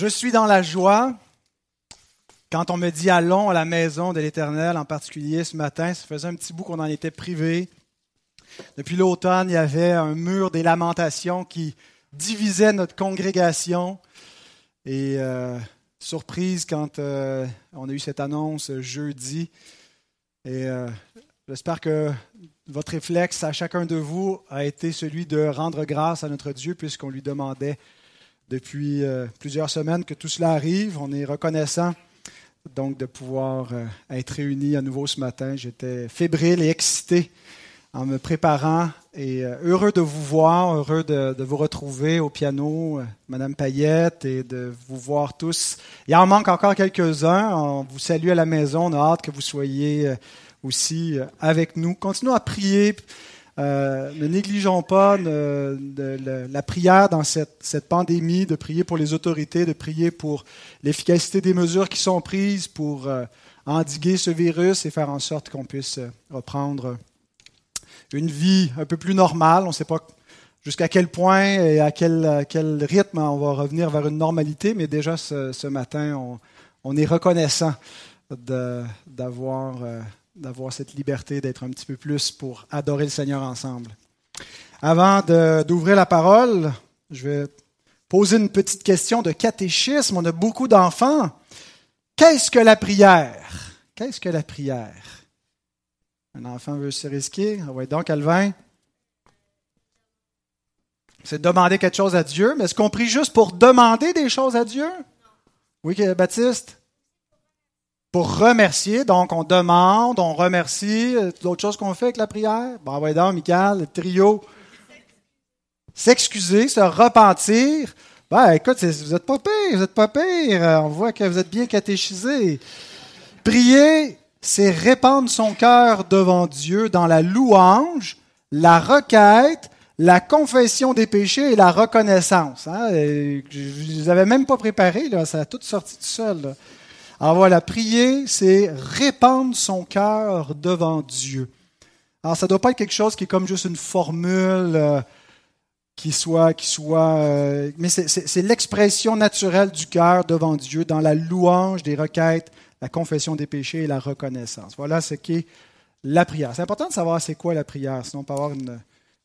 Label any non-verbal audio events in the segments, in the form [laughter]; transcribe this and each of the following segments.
Je suis dans la joie. Quand on me dit allons à la maison de l'Éternel, en particulier ce matin, ça faisait un petit bout qu'on en était privé. Depuis l'automne, il y avait un mur des lamentations qui divisait notre congrégation. Et euh, surprise quand euh, on a eu cette annonce jeudi. Et euh, j'espère que votre réflexe à chacun de vous a été celui de rendre grâce à notre Dieu puisqu'on lui demandait depuis euh, plusieurs semaines que tout cela arrive. On est reconnaissant donc de pouvoir euh, être réunis à nouveau ce matin. J'étais fébrile et excité en me préparant et euh, heureux de vous voir, heureux de, vous retrouver au piano, Madame Payette, et de vous voir tous. Il en manque encore quelques-uns. On vous salue à la maison. On a hâte que vous soyez aussi avec nous. Continuons à prier euh, ne négligeons pas la prière dans cette, pandémie, de prier pour les autorités, de prier pour l'efficacité des mesures qui sont prises pour euh, endiguer ce virus et faire en sorte qu'on puisse euh, reprendre une vie un peu plus normale. On ne sait pas jusqu'à quel point et à quel, rythme on va revenir vers une normalité, mais déjà ce, matin, on, est reconnaissant d'avoir d'avoir cette liberté d'être un petit peu plus pour adorer le Seigneur ensemble. Avant d'ouvrir la parole, je vais poser une petite question de catéchisme. On a beaucoup d'enfants. Qu'est-ce que la prière? Qu'est-ce que la prière? Un enfant veut se risquer. Ah donc, Calvin. C'est de demander quelque chose à Dieu, mais est-ce qu'on prie juste pour demander des choses à Dieu? Oui, Baptiste? Pour remercier. Donc, on demande, on remercie. D'autres choses qu'on fait avec la prière? Bon, donc, Michael, le trio. S'excuser, se repentir. Ben, écoute, vous n'êtes pas pire, vous n'êtes pas pire. On voit que vous êtes bien catéchisé. Prier, c'est répandre son cœur devant Dieu dans la louange, la requête, la confession des péchés et la reconnaissance. Hein? Je ne avais même pas préparé, là. ça a tout sorti tout seul. Alors voilà, prier, c'est répandre son cœur devant Dieu. Alors ça ne doit pas être quelque chose qui est comme juste une formule euh, qui soit, qui soit, euh, mais c'est l'expression naturelle du cœur devant Dieu dans la louange des requêtes, la confession des péchés et la reconnaissance. Voilà ce qu'est la prière. C'est important de savoir c'est quoi la prière, sinon on peut avoir une,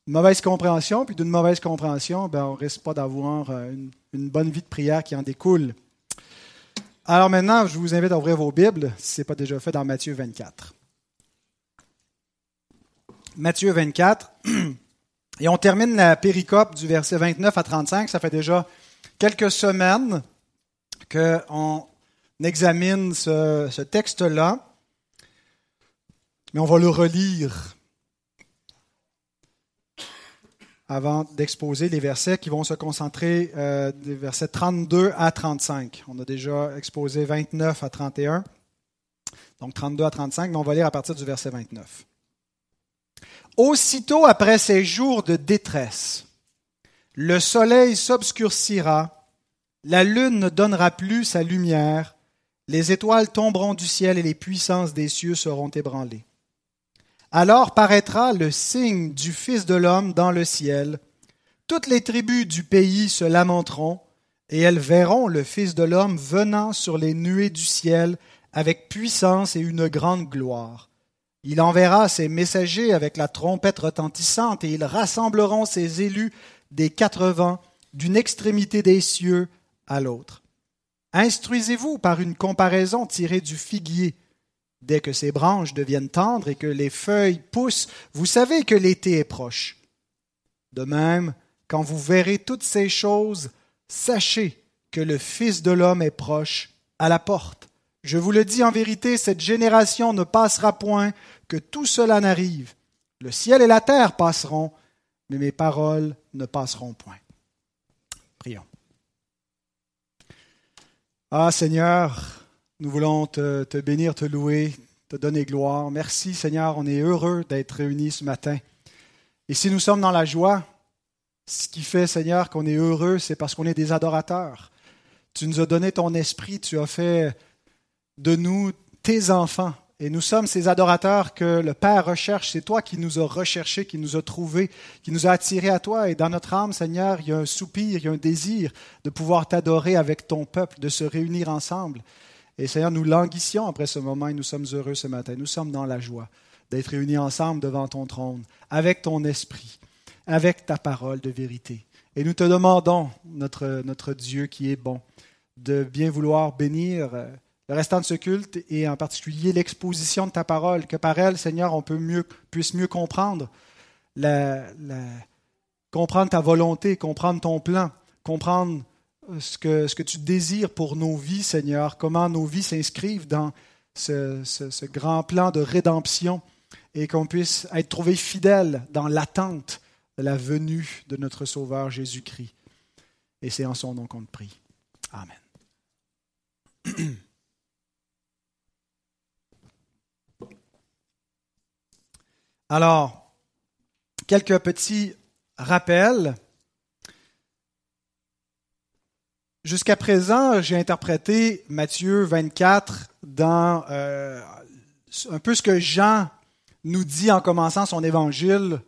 mauvaise compréhension, puis d'une mauvaise compréhension, ben, on risque pas d'avoir euh, une bonne vie de prière qui en découle. Alors maintenant, je vous invite à ouvrir vos Bibles, si ce n'est pas déjà fait, dans Matthieu 24. Matthieu 24. [clears throat] Et on termine la péricope du verset 29 à 35. Ça fait déjà quelques semaines qu'on examine ce, ce texte-là. Mais on va le relire avant d'exposer les versets qui vont se concentrer euh, des versets 32 à 35. On a déjà exposé 29 à 31, donc 32 à 35, mais on va lire à partir du verset 29. Aussitôt après ces jours de détresse, le soleil s'obscurcira, la lune ne donnera plus sa lumière, les étoiles tomberont du ciel et les puissances des cieux seront ébranlées. Alors paraîtra le signe du Fils de l'homme dans le ciel. Toutes les tribus du pays se lamenteront, et elles verront le Fils de l'homme venant sur les nuées du ciel avec puissance et une grande gloire. Il enverra ses messagers avec la trompette retentissante, et ils rassembleront ses élus des quatre vents, d'une extrémité des cieux à l'autre. Instruisez-vous par une comparaison tirée du figuier. Dès que ses branches deviennent tendres et que les feuilles poussent, vous savez que l'été est proche. De même, quand vous verrez toutes ces choses, sachez que le Fils de l'homme est proche, à la porte. Je vous le dis en vérité, cette génération ne passera point que tout cela n'arrive. Le ciel et la terre passeront, mais mes paroles ne passeront point. Prions. Ah Seigneur, nous voulons te, bénir, te louer, te donner gloire. Merci Seigneur, on est heureux d'être réunis ce matin. Et si nous sommes dans la joie, ce qui fait Seigneur qu'on est heureux, c'est parce qu'on est des adorateurs. Tu nous as donné ton esprit, tu as fait de nous tes enfants. et nous sommes ces adorateurs que le Père recherche. C'est toi qui nous as recherchés, qui nous a trouvés, qui nous a attirés à toi. Et dans notre âme, Seigneur, il y a un soupir, il y a un désir de pouvoir t'adorer avec ton peuple, de se réunir ensemble. Et Seigneur, nous languissions après ce moment et nous sommes heureux ce matin. Nous sommes dans la joie d'être réunis ensemble devant ton trône, avec ton esprit, avec ta parole de vérité. Et nous te demandons, notre, Dieu qui est bon, de bien vouloir bénir euh, le restant de ce culte et en particulier l'exposition de ta parole, que par elle, Seigneur, on peut mieux, puisse mieux comprendre, ta volonté, comprendre ton plan, comprendre ce que, tu désires pour nos vies, Seigneur, comment nos vies s'inscrivent dans ce, ce, grand plan de rédemption et qu'on puisse être trouvé fidèle dans l'attente de la venue de notre Sauveur Jésus-Christ. Et c'est en son nom qu'on te prie. Amen. [clears throat] Alors, quelques petits rappels. Jusqu'à présent, j'ai interprété Matthieu 24 dans euh, un peu ce que Jean nous dit en commençant son évangile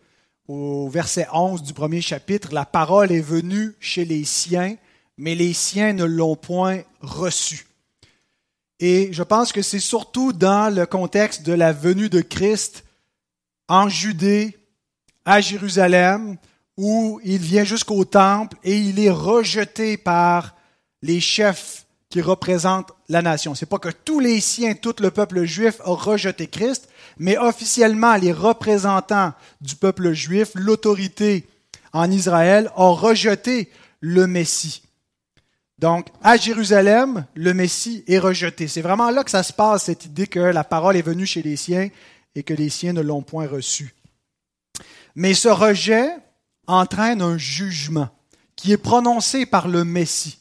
au verset 11 du premier chapitre. La parole est venue chez les siens, mais les siens ne l'ont point reçue. Et je pense que c'est surtout dans le contexte de la venue de Christ en Judée, à Jérusalem, où il vient jusqu'au temple et il est rejeté par les chefs qui représentent la nation. C'est pas que tous les siens, tout le peuple juif a rejeté Christ, mais officiellement les représentants du peuple juif, l'autorité en Israël, ont rejeté le Messie. Donc, à Jérusalem, le Messie est rejeté. C'est vraiment là que ça se passe, cette idée que la parole est venue chez les siens et que les siens ne l'ont point reçu. Mais ce rejet entraîne un jugement qui est prononcé par le Messie.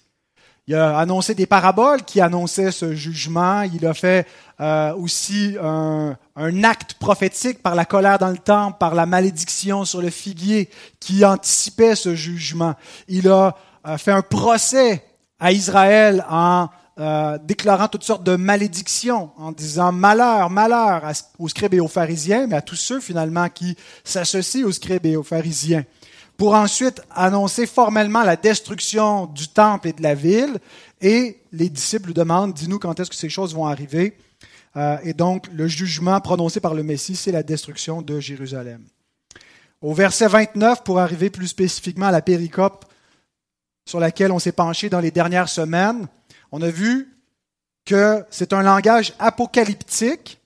Il a annoncé des paraboles qui annonçaient ce jugement. Il a fait euh, aussi un, acte prophétique par la colère dans le temple, par la malédiction sur le figuier qui anticipait ce jugement. Il a euh, fait un procès à Israël en euh, déclarant toutes sortes de malédictions, en disant malheur, malheur aux scribes et aux pharisiens, mais à tous ceux finalement qui s'associent aux scribes et aux pharisiens, pour ensuite annoncer formellement la destruction du temple et de la ville. Et les disciples lui demandent, dis-nous quand est-ce que ces choses vont arriver. Euh, et donc le jugement prononcé par le Messie, c'est la destruction de Jérusalem. Au verset 29, pour arriver plus spécifiquement à la péricope sur laquelle on s'est penché dans les dernières semaines, on a vu que c'est un langage apocalyptique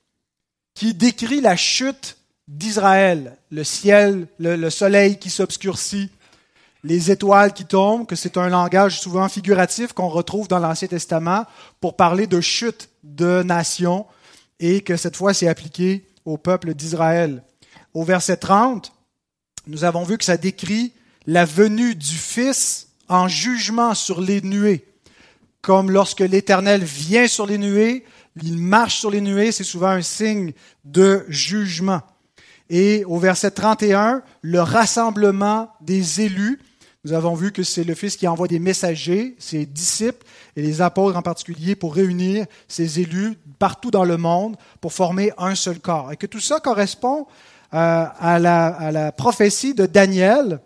qui décrit la chute d'Israël, le ciel, le, soleil qui s'obscurcit, les étoiles qui tombent, que c'est un langage souvent figuratif qu'on retrouve dans l'Ancien Testament pour parler de chute de nations et que cette fois c'est appliqué au peuple d'Israël. Au verset 30, nous avons vu que ça décrit la venue du Fils en jugement sur les nuées comme lorsque l'Éternel vient sur les nuées, il marche sur les nuées, c'est souvent un signe de jugement. Et au verset 31, le rassemblement des élus, nous avons vu que c'est le Fils qui envoie des messagers, ses disciples et les apôtres en particulier, pour réunir ces élus partout dans le monde pour former un seul corps. Et que tout ça correspond euh, à, la, à la prophétie de Daniel,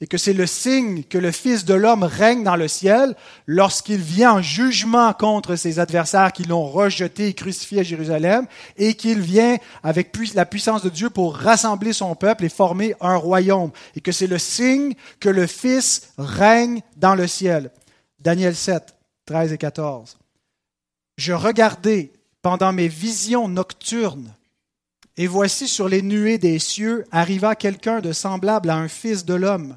et que c'est le signe que le Fils de l'homme règne dans le ciel lorsqu'il vient en jugement contre ses adversaires qui l'ont rejeté et crucifié à Jérusalem, et qu'il vient avec la puissance de Dieu pour rassembler son peuple et former un royaume, et que c'est le signe que le Fils règne dans le ciel. Daniel 7, 13 et 14. Je regardais pendant mes visions nocturnes, et voici sur les nuées des cieux arriva quelqu'un de semblable à un fils de l'homme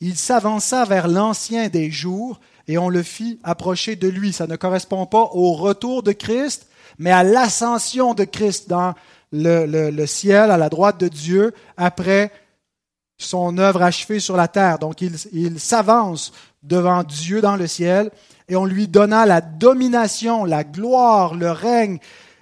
il s'avança vers l'ancien des jours et on le fit approcher de lui. Ça ne correspond pas au retour de Christ, mais à l'ascension de Christ dans le, ciel, à la droite de Dieu, après son œuvre achevée sur la terre. Donc il, il s'avance devant Dieu dans le ciel et on lui donna la domination, la gloire, le règne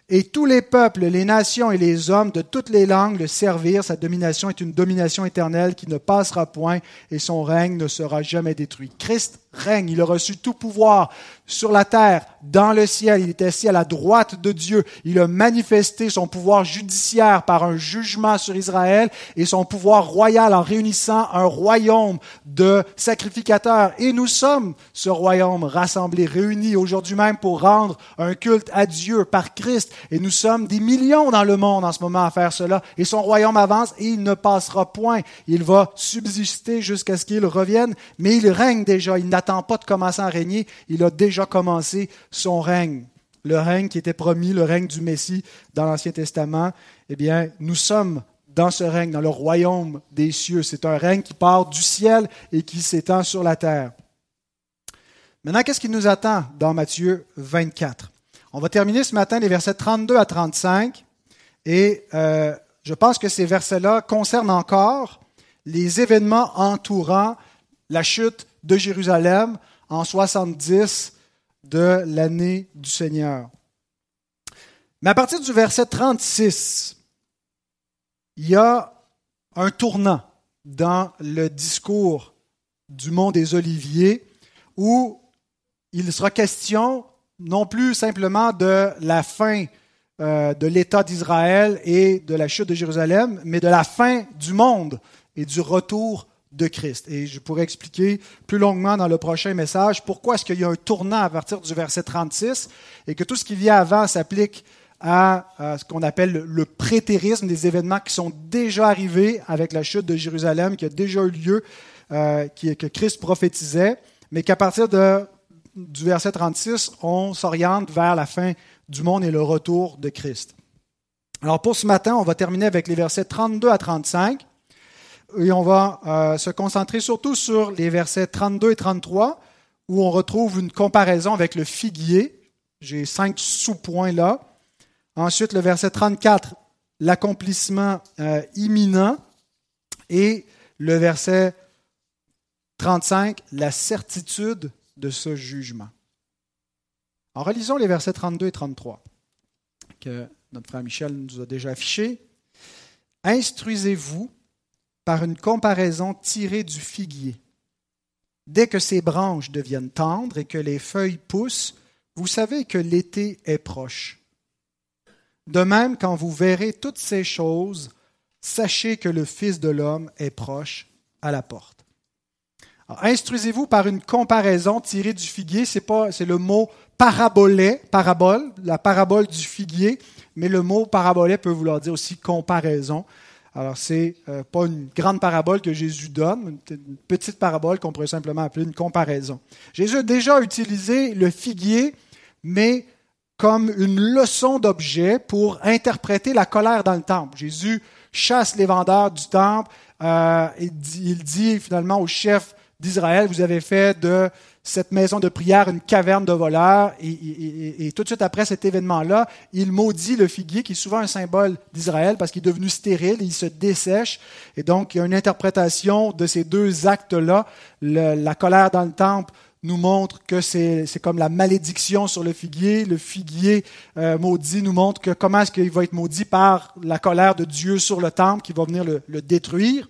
et tous les peuples, les nations et les hommes de toutes les langues le servirent. Sa domination est une domination éternelle qui ne passera point et son règne ne sera jamais détruit. Christ règne. Il a reçu tout pouvoir sur la terre, dans le ciel. Il était assis à la droite de Dieu. Il a manifesté son pouvoir judiciaire par un jugement sur Israël et son pouvoir royal en réunissant un royaume de sacrificateurs. Et nous sommes ce royaume rassemblé, réunis aujourd'hui même pour rendre un culte à Dieu par Christ. Et nous sommes des millions dans le monde en ce moment à faire cela. Et son royaume avance et il ne passera point. Il va subsister jusqu'à ce qu'il revienne, mais il règne déjà. Il pas de commencer à régner. Il a déjà commencé son règne. Le règne qui était promis, le règne du Messie dans l'Ancien Testament. Eh bien, nous sommes dans ce règne, dans le royaume des cieux. C'est un règne qui part du ciel et qui s'étend sur la terre. Maintenant, qu'est-ce qui nous attend dans Matthieu 24 On va terminer ce matin les versets 32 à 35 et euh, je pense que ces versets-là concernent encore les événements entourant la chute de Jérusalem en 70 de l'année du Seigneur. Mais à partir du verset 36, il y a un tournant dans le discours du mont des Oliviers où il sera question non plus simplement de la fin euh, de l'État d'Israël et de la chute de Jérusalem, mais de la fin du monde et du retour de Christ. Et je pourrais expliquer plus longuement dans le prochain message pourquoi est-ce qu'il y a un tournant à partir du verset 36 et que tout ce qui vient avant s'applique à, ce qu'on appelle le prétérisme, des événements qui sont déjà arrivés avec la chute de Jérusalem, qui a déjà eu lieu, euh, que Christ prophétisait, mais qu'à partir de, du verset 36, on s'oriente vers la fin du monde et le retour de Christ. Alors pour ce matin, on va terminer avec les versets 32 à 35 et on va euh, se concentrer surtout sur les versets 32 et 33, où on retrouve une comparaison avec le figuier. J'ai cinq sous-points là. Ensuite, le verset 34, l'accomplissement euh, imminent. Et le verset 35, la certitude de ce jugement. En relisons les versets 32 et 33, que notre frère Michel nous a déjà affichés. Instruisez-vous par une comparaison tirée du figuier. Dès que ses branches deviennent tendres et que les feuilles poussent, vous savez que l'été est proche. De même, quand vous verrez toutes ces choses, sachez que le Fils de l'homme est proche à la porte. Instruisez-vous par une comparaison tirée du figuier. C'est pas, c'est le mot parabolé, parabole, la parabole du figuier, mais le mot parabolé peut vouloir dire aussi comparaison. Alors, c'est euh, pas une grande parabole que Jésus donne, une petite parabole qu'on pourrait simplement appeler une comparaison. Jésus a déjà utilisé le figuier, mais comme une leçon d'objet pour interpréter la colère dans le temple. Jésus chasse les vendeurs du temple euh, et il dit finalement au chef d'Israël, vous avez fait de cette maison de prière une caverne de voleurs. Et, tout de suite après cet événement-là, il maudit le figuier, qui est souvent un symbole d'Israël, parce qu'il est devenu stérile, il se dessèche. Et donc, il y a une interprétation de ces deux actes-là. la colère dans le temple nous montre que c'est comme la malédiction sur le figuier. Le figuier euh, maudit nous montre que comment est-ce qu'il va être maudit par la colère de Dieu sur le temple qui va venir le détruire.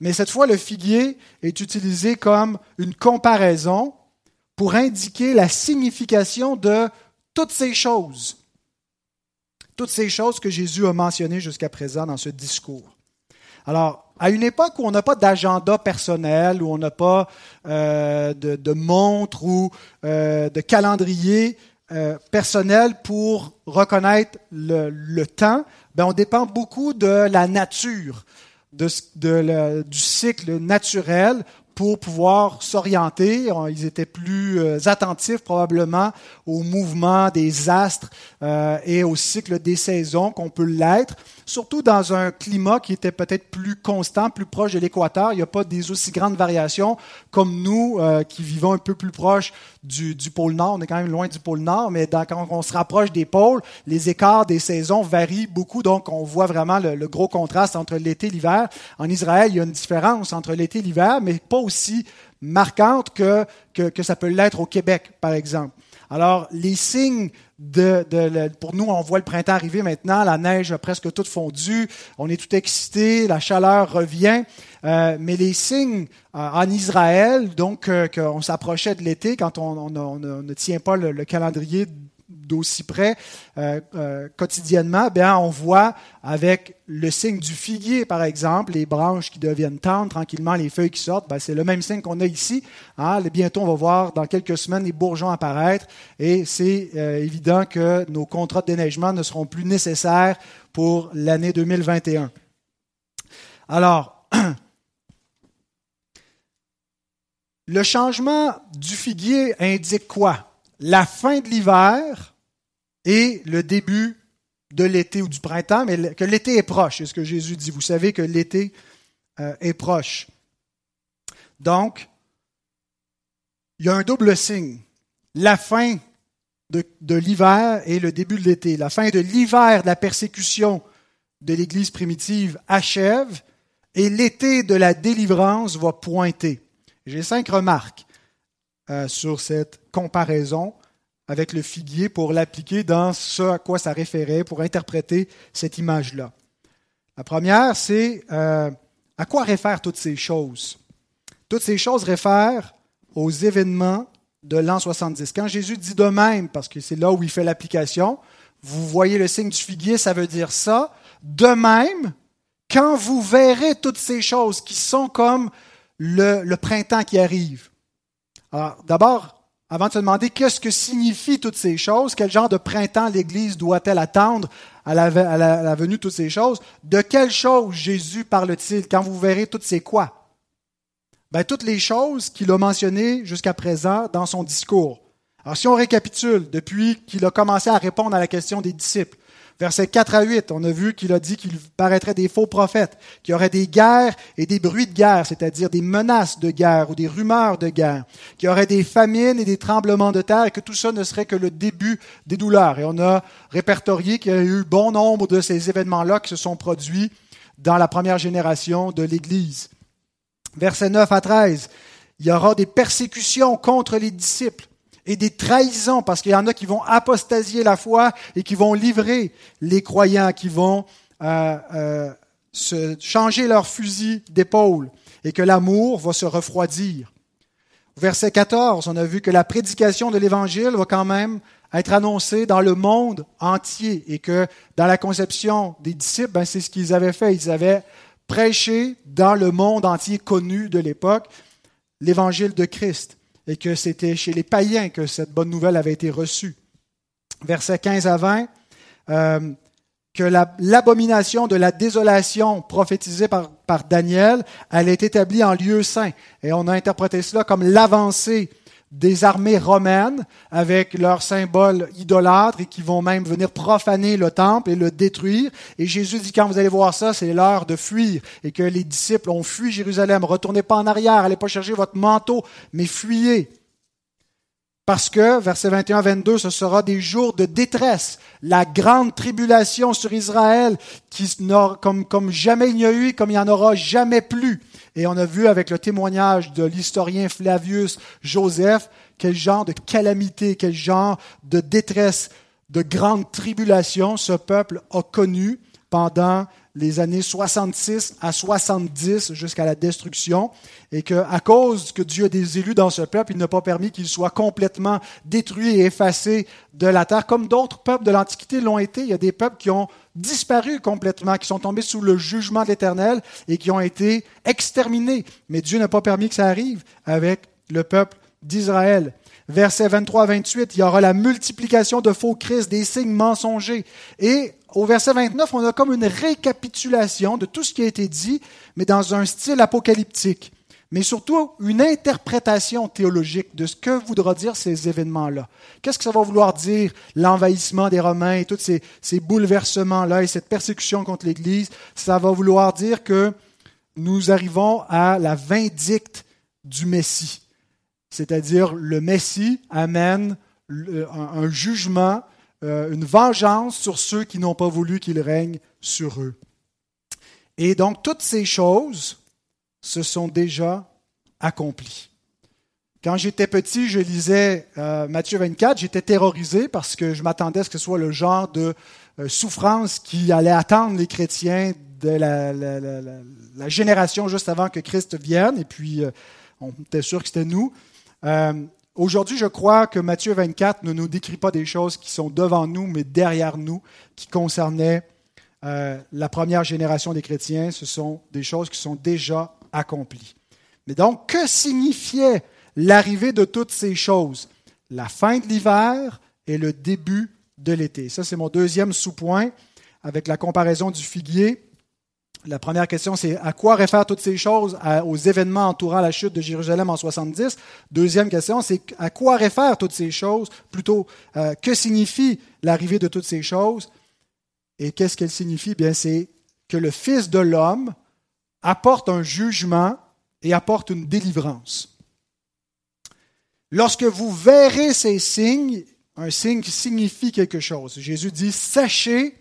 Mais cette fois, le figuier est utilisé comme une comparaison pour indiquer la signification de toutes ces choses. Toutes ces choses que Jésus a mentionnées jusqu'à présent dans ce discours. Alors, à une époque où on n'a pas d'agenda personnel, où on n'a pas euh, de, montre ou euh, de calendrier euh, personnel pour reconnaître le, temps, ben on dépend beaucoup de la nature du cycle naturel pour pouvoir s'orienter. Ils étaient plus euh, attentifs probablement au mouvement des astres euh, et au cycle des saisons qu'on peut l'être, surtout dans un climat qui était peut-être plus constant, plus proche de l'équateur. Il n'y a pas des aussi grandes variations comme nous euh, qui vivons un peu plus proche du, pôle Nord. On est quand même loin du pôle Nord, mais quand on se rapproche des pôles, les écarts des saisons varient beaucoup, donc on voit vraiment le, le gros contraste entre l'été et l'hiver. En Israël, il y a une différence entre l'été et l'hiver, mais pas aussi marquante que, que, que ça peut l'être au Québec, par exemple. Alors, les signes de, de, pour nous, on voit le printemps arriver maintenant, la neige a presque toute fondu, on est tout excité, la chaleur revient, euh, mais les signes euh, en Israël, donc euh, qu'on s'approchait de l'été, quand on, ne tient pas le, le calendrier d'aussi près euh, euh, quotidiennement, bien, on voit avec le signe du figuier, par exemple, les branches qui deviennent tendres, tranquillement, les feuilles qui sortent, ben, c'est le même signe qu'on a ici. Hein. Bientôt, on va voir dans quelques semaines les bourgeons apparaître et c'est euh, évident que nos contrats de déneigement ne seront plus nécessaires pour l'année 2021. Alors, [clears throat] le changement du figuier indique quoi? La fin de l'hiver et le début de l'été ou du printemps, mais que l'été est proche, c'est ce que Jésus dit. Vous savez que l'été euh, est proche. Donc, il y a un double signe. La fin de, de l'hiver et le début de l'été. La fin de l'hiver de la persécution de l'Église primitive achève et l'été de la délivrance va pointer. J'ai cinq remarques euh, sur cette comparaison avec le figuier pour l'appliquer dans ce à quoi ça référait, pour interpréter cette image-là. La première, c'est euh, à quoi réfèrent toutes ces choses? Toutes ces choses réfèrent aux événements de l'an 70. Quand Jésus dit de même, parce que c'est là où il fait l'application, vous voyez le signe du figuier, ça veut dire ça. De même, quand vous verrez toutes ces choses qui sont comme le, le printemps qui arrive. Alors, d'abord, avant de se demander qu'est-ce que signifient toutes ces choses, quel genre de printemps l'Église doit-elle attendre à la, venue de toutes ces choses, de quelles choses Jésus parle-t-il? Quand vous verrez toutes ces quoi? Ben, Toutes les choses qu'il a mentionnées jusqu'à présent dans son discours. Alors si on récapitule, depuis qu'il a commencé à répondre à la question des disciples, Versets 4 à 8, on a vu qu'il a dit qu'il paraîtrait des faux prophètes, qu'il y aurait des guerres et des bruits de guerre, c'est-à-dire des menaces de guerre ou des rumeurs de guerre, qu'il y aurait des famines et des tremblements de terre et que tout ça ne serait que le début des douleurs. Et on a répertorié qu'il y a eu bon nombre de ces événements-là qui se sont produits dans la première génération de l'Église. Versets 9 à 13, il y aura des persécutions contre les disciples et des trahisons, parce qu'il y en a qui vont apostasier la foi et qui vont livrer les croyants, qui vont euh, euh, changer leur fusil d'épaule, et que l'amour va se refroidir. Verset 14, on a vu que la prédication de l'Évangile va quand même être annoncée dans le monde entier, et que dans la conception des disciples, ben, c'est ce qu'ils avaient fait. Ils avaient prêché dans le monde entier connu de l'époque l'Évangile de Christ et que c'était chez les païens que cette bonne nouvelle avait été reçue. Versets 15 à 20, euh, que l'abomination de la désolation prophétisée par, par Daniel, elle est établie en lieu saint. Et on a interprété cela comme l'avancée des armées romaines avec leurs symboles idolâtres et qui vont même venir profaner le temple et le détruire. Et Jésus dit, quand vous allez voir ça, c'est l'heure de fuir. Et que les disciples ont fui Jérusalem. Retournez pas en arrière, allez pas chercher votre manteau, mais fuyez. Parce que, verset 21-22, ce sera des jours de détresse, la grande tribulation sur Israël, qui comme, comme jamais il n'y a eu, comme il n'y en aura jamais plus. Et on a vu avec le témoignage de l'historien Flavius Joseph quel genre de calamité, quel genre de détresse, de grande tribulation ce peuple a connu pendant les années 66 à 70 jusqu'à la destruction, et que à cause que Dieu a des élus dans ce peuple, il n'a pas permis qu'il soit complètement détruit et effacé de la terre, comme d'autres peuples de l'Antiquité l'ont été. Il y a des peuples qui ont disparu complètement, qui sont tombés sous le jugement de l'Éternel et qui ont été exterminés. Mais Dieu n'a pas permis que ça arrive avec le peuple d'Israël. Versets 23 à 28, il y aura la multiplication de faux Christ, des signes mensongers. Et au verset 29, on a comme une récapitulation de tout ce qui a été dit, mais dans un style apocalyptique. Mais surtout une interprétation théologique de ce que voudra dire ces événements-là. Qu'est-ce que ça va vouloir dire, l'envahissement des Romains et tous ces bouleversements-là et cette persécution contre l'Église? Ça va vouloir dire que nous arrivons à la vindicte du Messie. C'est-à-dire, le Messie amène un jugement euh, une vengeance sur ceux qui n'ont pas voulu qu'il règne sur eux. Et donc toutes ces choses se sont déjà accomplies. Quand j'étais petit, je lisais euh, Matthieu 24, j'étais terrorisé parce que je m'attendais à ce que ce soit le genre de euh, souffrance qui allait attendre les chrétiens de la, génération juste avant que Christ vienne, et puis on était sûr que c'était nous. Aujourd'hui, je crois que Matthieu 24 ne nous décrit pas des choses qui sont devant nous, mais derrière nous, qui concernaient la première génération des chrétiens. Ce sont des choses qui sont déjà accomplies. Mais donc, que signifiait l'arrivée de toutes ces choses, la fin de l'hiver et le début de l'été. Ça, c'est mon deuxième sous-point avec la comparaison du figuier. La première question, c'est à quoi réfèrent toutes ces choses aux événements entourant la chute de Jérusalem en 70. Deuxième question, c'est à quoi réfèrent toutes ces choses? Plutôt, euh, que signifie l'arrivée de toutes ces choses? Et qu'est-ce qu'elle signifie Bien, c'est que le Fils de l'homme apporte un jugement et apporte une délivrance. Lorsque vous verrez ces signes, un signe qui signifie quelque chose, Jésus dit, sachez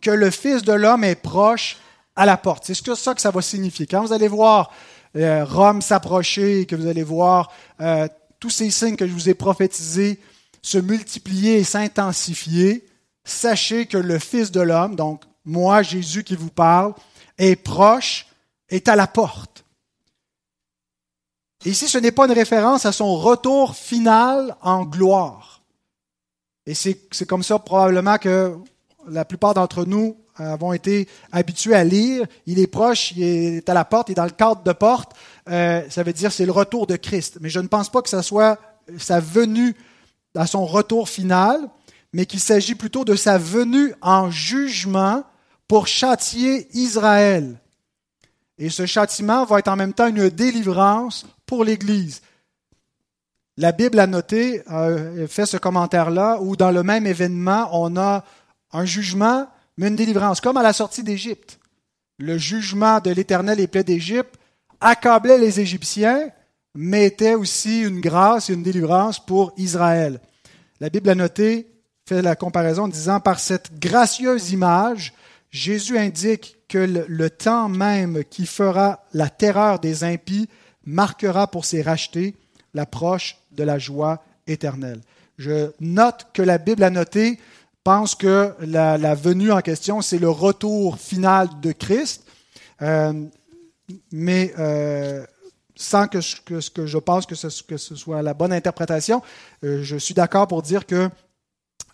que le Fils de l'homme est proche à la porte. C'est ça que ça va signifier. Quand vous allez voir euh, Rome s'approcher, que vous allez voir euh, tous ces signes que je vous ai prophétisés se multiplier et s'intensifier, sachez que le Fils de l'homme, donc moi, Jésus qui vous parle, est proche, est à la porte. Et ici, ce n'est pas une référence à son retour final en gloire. Et c'est comme ça probablement que la plupart d'entre nous avons été habitués à lire. Il est proche, il est à la porte, il est dans le cadre de porte. Euh, ça veut dire c'est le retour de Christ. Mais je ne pense pas que ce soit sa venue à son retour final, mais qu'il s'agit plutôt de sa venue en jugement pour châtier Israël. Et ce châtiment va être en même temps une délivrance pour l'Église. La Bible a noté, euh, fait ce commentaire-là, où dans le même événement, on a un jugement, mais une délivrance, comme à la sortie d'Égypte. Le jugement de l'Éternel et plaie d'Égypte accablait les Égyptiens, mais était aussi une grâce et une délivrance pour Israël. La Bible a noté, fait la comparaison en disant, par cette gracieuse image, Jésus indique que le, temps même qui fera la terreur des impies marquera pour ses rachetés l'approche de la joie éternelle. Je note que la Bible a noté pense que la, venue en question, c'est le retour final de Christ, euh, mais euh, sans que, que, je pense que ce, soit la bonne interprétation, euh, je suis d'accord pour dire que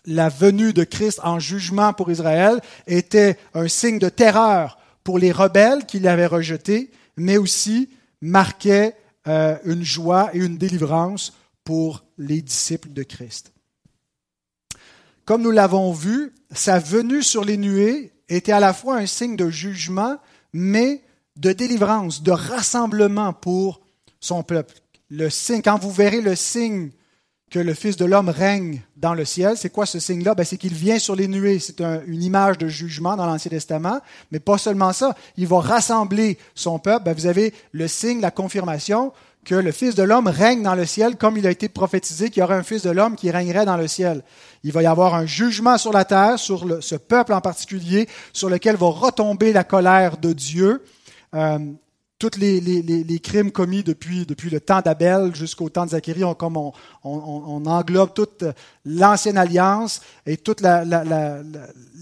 la venue de Christ en jugement pour Israël était un signe de terreur pour les rebelles qui l'avaient rejeté, mais aussi marquait une joie et une délivrance pour les disciples de Christ. Comme nous l'avons vu, sa venue sur les nuées était à la fois un signe de jugement, mais de délivrance, de rassemblement pour son peuple. Le signe, quand vous verrez le signe que le Fils de l'homme règne dans le ciel. C'est quoi ce signe-là? Ben, c'est qu'il vient sur les nuées. C'est une image de jugement dans l'Ancien Testament. Mais pas seulement ça. Il va rassembler son peuple. Ben, vous avez le signe, la confirmation que le Fils de l'homme règne dans le ciel comme il a été prophétisé qu'il y aurait un Fils de l'homme qui régnerait dans le ciel. Il va y avoir un jugement sur la terre, sur ce peuple en particulier, sur lequel va retomber la colère de Dieu. Euh, tous les, crimes commis depuis, depuis le temps d'Abel jusqu'au temps de Zacharie, on, comme on, englobe toute l'ancienne alliance et tous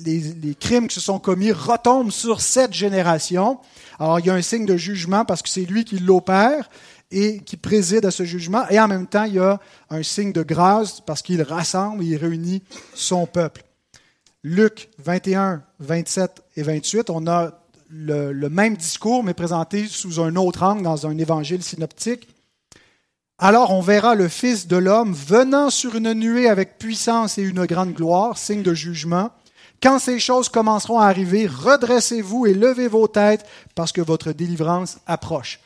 les, crimes qui se sont commis retombent sur cette génération. Alors il y a un signe de jugement parce que c'est lui qui l'opère et qui préside à ce jugement. Et en même temps, il y a un signe de grâce parce qu'il rassemble, il réunit son peuple. Luc 21, 27 et 28, on a le, même discours, mais présenté sous un autre angle dans un évangile synoptique. Alors on verra le Fils de l'homme venant sur une nuée avec puissance et une grande gloire, signe de jugement. Quand ces choses commenceront à arriver, redressez-vous et levez vos têtes parce que votre délivrance approche.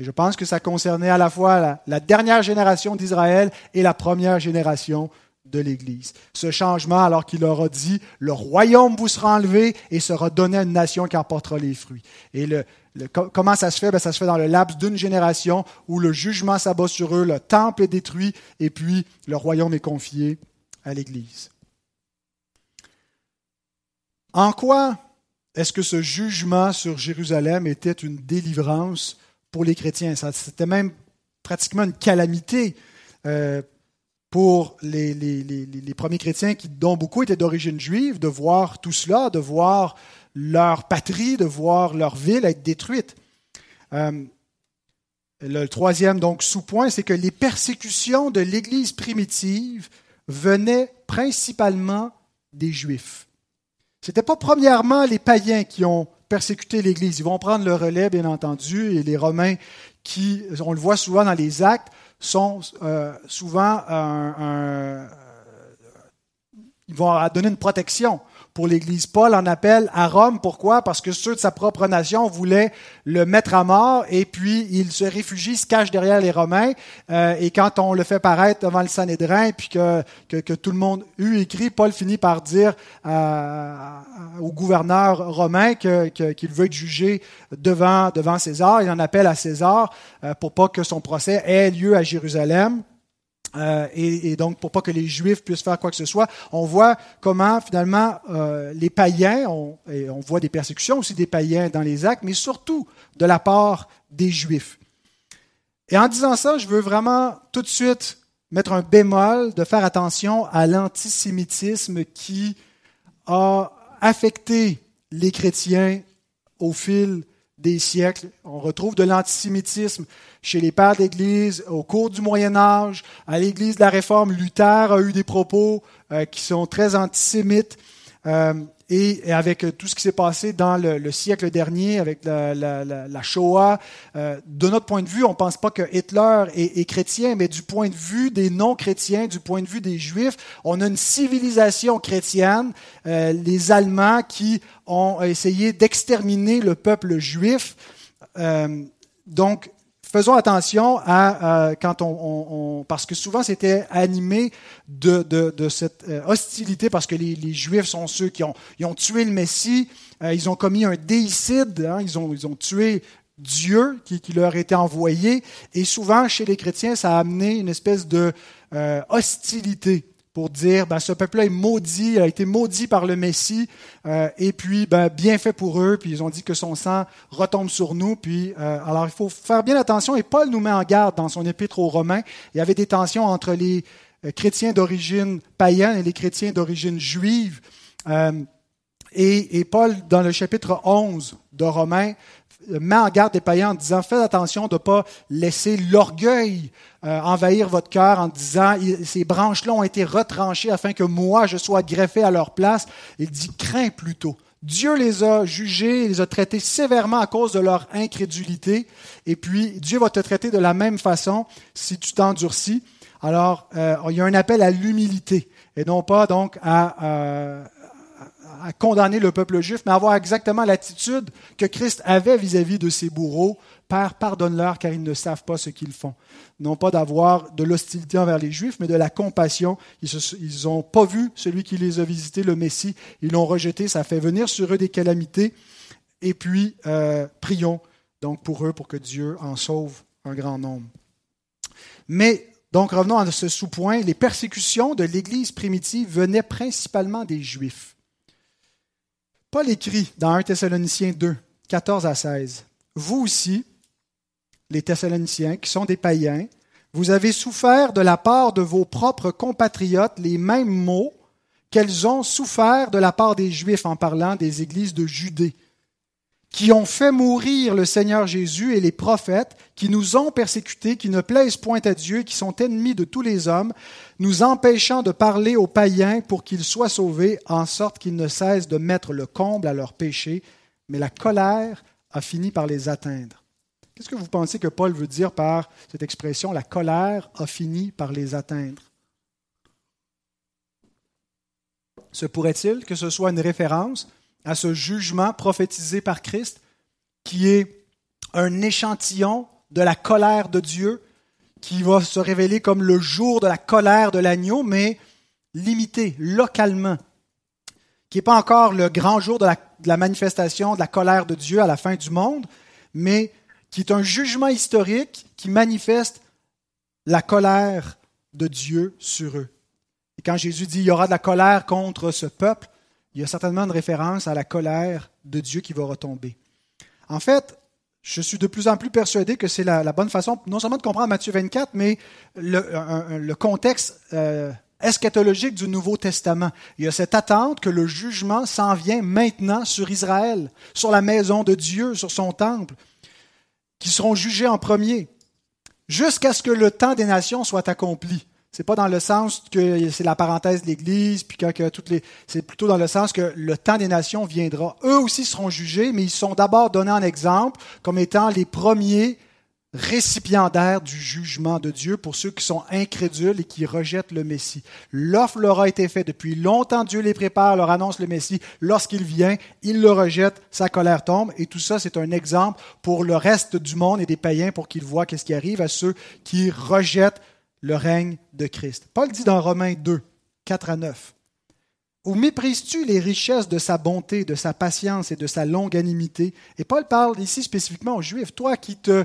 Et je pense que ça concernait à la fois la, dernière génération d'Israël et la première génération de l'Église. Ce changement, alors qu'il leur a dit, le royaume vous sera enlevé et sera donné à une nation qui en portera les fruits. Et le, comment ça se fait? Ben, Ça se fait dans le laps d'une génération où le jugement s'abat sur eux, le temple est détruit et puis le royaume est confié à l'Église. En quoi est-ce que ce jugement sur Jérusalem était une délivrance pour les chrétiens C'était même pratiquement une calamité euh, pour les, premiers chrétiens, qui, dont beaucoup étaient d'origine juive, de voir tout cela, de voir leur patrie, de voir leur ville être détruite. Euh, le troisième donc sous-point, c'est que les persécutions de l'Église primitive venaient principalement des Juifs. Ce n'était pas premièrement les païens qui ont persécuté l'Église. Ils vont prendre le relais, bien entendu, et les Romains, qui, on le voit souvent dans les actes, sont euh, souvent un, ils vont donner une protection pour l'Église. Paul en appelle à Rome. Pourquoi? Parce que ceux de sa propre nation voulaient le mettre à mort et puis il se réfugie, se cache derrière les Romains. Euh, et quand on le fait paraître devant le Sanhédrin, puis que, que, tout le monde eut écrit, Paul finit par dire au gouverneur romain qu'il veut être jugé devant, devant César. Il en appelle à César euh, pour pas que son procès ait lieu à Jérusalem. Euh, et, donc pour pas que les Juifs puissent faire quoi que ce soit, on voit comment finalement euh, les païens, on, et on voit des persécutions aussi des païens dans les actes, mais surtout de la part des Juifs. Et en disant ça, je veux vraiment tout de suite mettre un bémol, de faire attention à l'antisémitisme qui a affecté les chrétiens au fil des siècles. On retrouve de l'antisémitisme chez les pères d'Église au cours du Moyen Âge. À l'Église de la Réforme, Luther a eu des propos euh, qui sont très antisémites. Euh, et, avec tout ce qui s'est passé dans le, siècle dernier, avec la, Shoah, euh, de notre point de vue, on ne pense pas que Hitler est, chrétien, mais du point de vue des non-chrétiens, du point de vue des Juifs, on a une civilisation chrétienne, les Allemands qui ont essayé d'exterminer le peuple juif. donc, faisons attention à quand on, parce que souvent c'était animé de, cette euh, hostilité parce que les, Juifs sont ceux qui ont, ils ont tué le Messie, euh, ils ont commis un déicide, hein, ils, ont, ils ont tué Dieu qui, leur était envoyé, et souvent chez les chrétiens ça a amené une espèce de euh, hostilité pour dire ben, ce peuple-là est maudit, a été maudit par le Messie, euh, et puis ben, bien fait pour eux, puis ils ont dit que son sang retombe sur nous. Puis euh, alors il faut faire bien attention, et Paul nous met en garde dans son épître aux Romains. Il y avait des tensions entre les euh, chrétiens d'origine païenne et les chrétiens d'origine juive. Et, Paul, dans le chapitre 11 de Romains, met en garde des païens en disant faites attention de ne pas laisser l'orgueil euh, envahir votre cœur en disant ces branches-là ont été retranchées afin que moi je sois greffé à leur place. Il dit crains plutôt. Dieu les a jugés, les a traités sévèrement à cause de leur incrédulité, et puis Dieu va te traiter de la même façon si tu t'endurcis. Alors, euh, il y a un appel à l'humilité, et non pas donc à, euh, à condamner le peuple juif, mais avoir exactement l'attitude que Christ avait vis-à-vis de ses bourreaux. Père, pardonne-leur car ils ne savent pas ce qu'ils font. Non pas d'avoir de l'hostilité envers les Juifs, mais de la compassion. Ils n'ont pas vu celui qui les a visités, le Messie. Ils l'ont rejeté. Ça fait venir sur eux des calamités. Et puis, euh, prions donc pour eux, pour que Dieu en sauve un grand nombre. Mais donc, revenons à ce sous-point. Les persécutions de l'Église primitive venaient principalement des Juifs. Paul écrit dans 1 Thessaloniciens 2, 14 à 16, Vous aussi, les Thessaloniciens, qui sont des païens, vous avez souffert de la part de vos propres compatriotes les mêmes maux qu'elles ont souffert de la part des Juifs en parlant des églises de Judée qui ont fait mourir le Seigneur Jésus et les prophètes, qui nous ont persécutés, qui ne plaisent point à Dieu, qui sont ennemis de tous les hommes, nous empêchant de parler aux païens pour qu'ils soient sauvés, en sorte qu'ils ne cessent de mettre le comble à leurs péchés, mais la colère a fini par les atteindre. Qu'est-ce que vous pensez que Paul veut dire par cette expression, la colère a fini par les atteindre? Se pourrait-il que ce soit une référence à ce jugement prophétisé par Christ, qui est un échantillon de la colère de Dieu, qui va se révéler comme le jour de la colère de l'agneau, mais limité, localement, qui n'est pas encore le grand jour de la, manifestation de la colère de Dieu à la fin du monde, mais qui est un jugement historique qui manifeste la colère de Dieu sur eux. Et quand Jésus dit il y aura de la colère contre ce peuple, il y a certainement une référence à la colère de Dieu qui va retomber. En fait, je suis de plus en plus persuadé que c'est la, bonne façon, non seulement de comprendre Matthieu 24, mais le, contexte euh, eschatologique du Nouveau Testament. Il y a cette attente que le jugement s'en vient maintenant sur Israël, sur la maison de Dieu, sur son temple, qui seront jugés en premier, jusqu'à ce que le temps des nations soit accompli. C'est pas dans le sens que c'est la parenthèse de l'Église, puis que, toutes les. C'est plutôt dans le sens que le temps des nations viendra. Eux aussi seront jugés, mais ils sont d'abord donnés en exemple comme étant les premiers récipiendaires du jugement de Dieu pour ceux qui sont incrédules et qui rejettent le Messie. L'offre leur a été faite depuis longtemps, Dieu les prépare, leur annonce le Messie. Lorsqu'il vient, ils le rejettent, sa colère tombe, et tout ça, c'est un exemple pour le reste du monde et des païens pour qu'ils voient qu'est-ce qui arrive à ceux qui rejettent le règne de Christ. Paul dit dans Romains 2, 4 à 9. Ou méprises-tu les richesses de sa bonté, de sa patience et de sa longanimité Et Paul parle ici spécifiquement aux Juifs. Toi qui te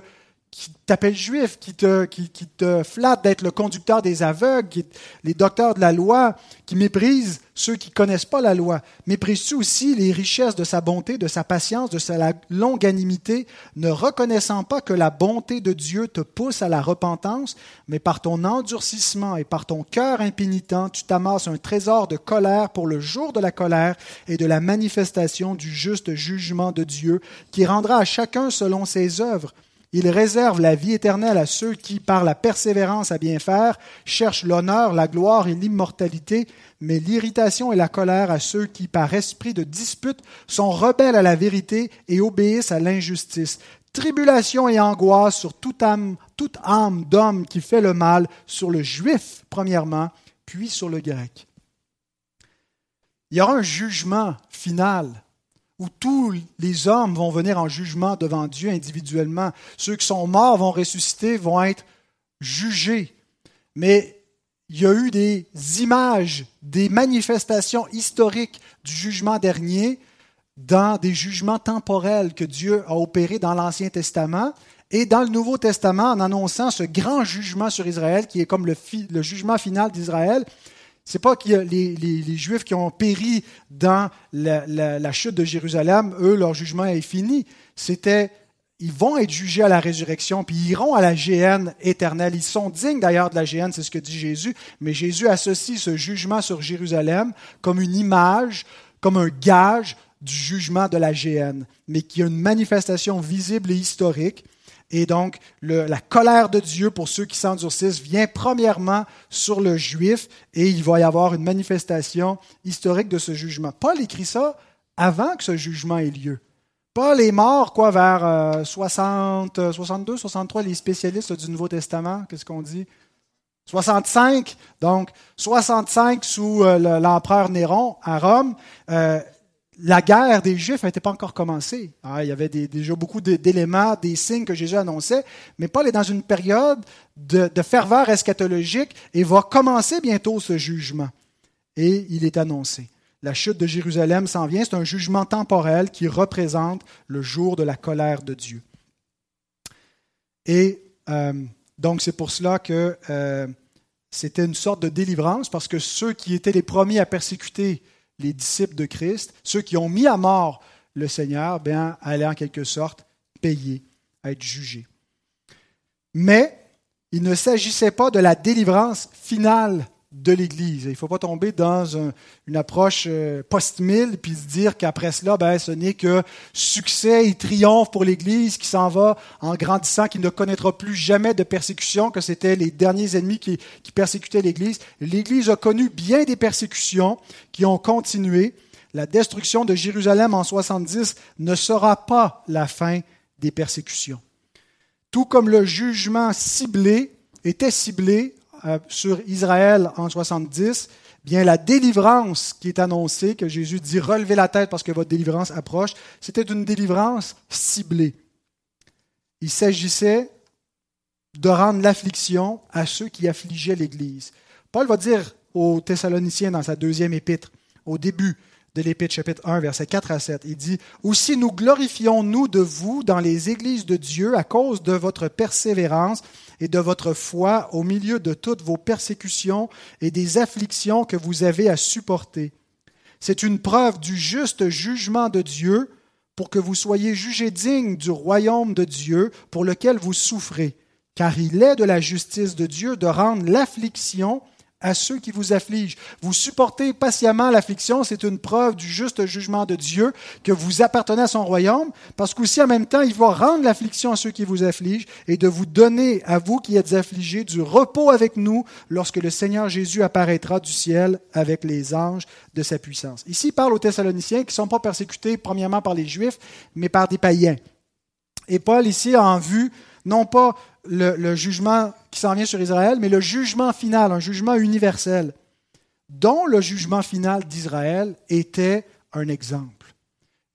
qui t'appelle juif, qui te, qui, te flatte d'être le conducteur des aveugles, les docteurs de la loi, qui méprisent ceux qui ne connaissent pas la loi. Méprises-tu aussi les richesses de sa bonté, de sa patience, de sa longanimité, ne reconnaissant pas que la bonté de Dieu te pousse à la repentance, mais par ton endurcissement et par ton cœur impénitent, tu t'amasses un trésor de colère pour le jour de la colère et de la manifestation du juste jugement de Dieu, qui rendra à chacun selon ses œuvres. Il réserve la vie éternelle à ceux qui, par la persévérance à bien faire, cherchent l'honneur, la gloire et l'immortalité, mais l'irritation et la colère à ceux qui, par esprit de dispute, sont rebelles à la vérité et obéissent à l'injustice. Tribulation et angoisse sur toute âme, toute âme d'homme qui fait le mal, sur le juif premièrement, puis sur le grec. Il y aura un jugement final où tous les hommes vont venir en jugement devant Dieu individuellement. Ceux qui sont morts vont ressusciter, vont être jugés. Mais il y a eu des images, des manifestations historiques du jugement dernier dans des jugements temporels que Dieu a opérés dans l'Ancien Testament et dans le Nouveau Testament en annonçant ce grand jugement sur Israël qui est comme le, le jugement final d'Israël c'est pas que les, Juifs qui ont péri dans la, chute de Jérusalem, eux, leur jugement est fini. C'était, ils vont être jugés à la résurrection, puis ils iront à la géhenne éternelle. Ils sont dignes d'ailleurs de la géhenne, c'est ce que dit Jésus. Mais Jésus associe ce jugement sur Jérusalem comme une image, comme un gage du jugement de la géhenne, mais qui a une manifestation visible et historique et donc, la colère de Dieu pour ceux qui s'endurcissent vient premièrement sur le juif et il va y avoir une manifestation historique de ce jugement. Paul écrit ça avant que ce jugement ait lieu. Paul est mort, quoi, vers 60, 62, 63, les spécialistes du Nouveau Testament, qu'est-ce qu'on dit? 65, donc 65 sous euh, l'empereur Néron à Rome. Euh, la guerre des Juifs n'était pas encore commencée. Ah, il y avait déjà beaucoup d'éléments, des signes que Jésus annonçait, mais Paul est dans une période de, ferveur eschatologique et va commencer bientôt ce jugement. Et il est annoncé. La chute de Jérusalem s'en vient, c'est un jugement temporel qui représente le jour de la colère de Dieu. Et euh, donc c'est pour cela que euh, c'était une sorte de délivrance, parce que ceux qui étaient les premiers à persécuter les disciples de Christ, ceux qui ont mis à mort le Seigneur, bien, allaient en quelque sorte payer, être jugés. Mais il ne s'agissait pas de la délivrance finale de l'Église. Il ne faut pas tomber dans une approche euh, post-mille puis se dire qu'après cela, ben, ce n'est que succès et triomphe pour l'Église qui s'en va en grandissant, qui ne connaîtra plus jamais de persécution, que c'était les derniers ennemis qui, qui persécutaient l'Église. L'Église a connu bien des persécutions qui ont continué. La destruction de Jérusalem en 70 ne sera pas la fin des persécutions. Tout comme le jugement ciblé était ciblé sur Israël en 70, bien la délivrance qui est annoncée, que Jésus dit relevez la tête parce que votre délivrance approche, c'était une délivrance ciblée. Il s'agissait de rendre l'affliction à ceux qui affligeaient l'Église. Paul va dire aux Thessaloniciens dans sa deuxième épître, au début de l'Épître, chapitre 1, versets 4 à 7, il dit Aussi nous glorifions-nous de vous dans les églises de Dieu à cause de votre persévérance et de votre foi au milieu de toutes vos persécutions et des afflictions que vous avez à supporter. C'est une preuve du juste jugement de Dieu pour que vous soyez jugés dignes du royaume de Dieu pour lequel vous souffrez, car il est de la justice de Dieu de rendre l'affliction à ceux qui vous affligent. Vous supportez patiemment l'affliction, c'est une preuve du juste jugement de Dieu que vous appartenez à son royaume, parce qu'aussi en même temps, il va rendre l'affliction à ceux qui vous affligent et de vous donner à vous qui êtes affligés du repos avec nous lorsque le Seigneur Jésus apparaîtra du ciel avec les anges de sa puissance. Ici, il parle aux Thessaloniciens qui ne sont pas persécutés premièrement par les Juifs, mais par des païens. Et Paul ici a en vue non pas le, jugement qui s'en vient sur Israël, mais le jugement final, un jugement universel, dont le jugement final d'Israël était un exemple.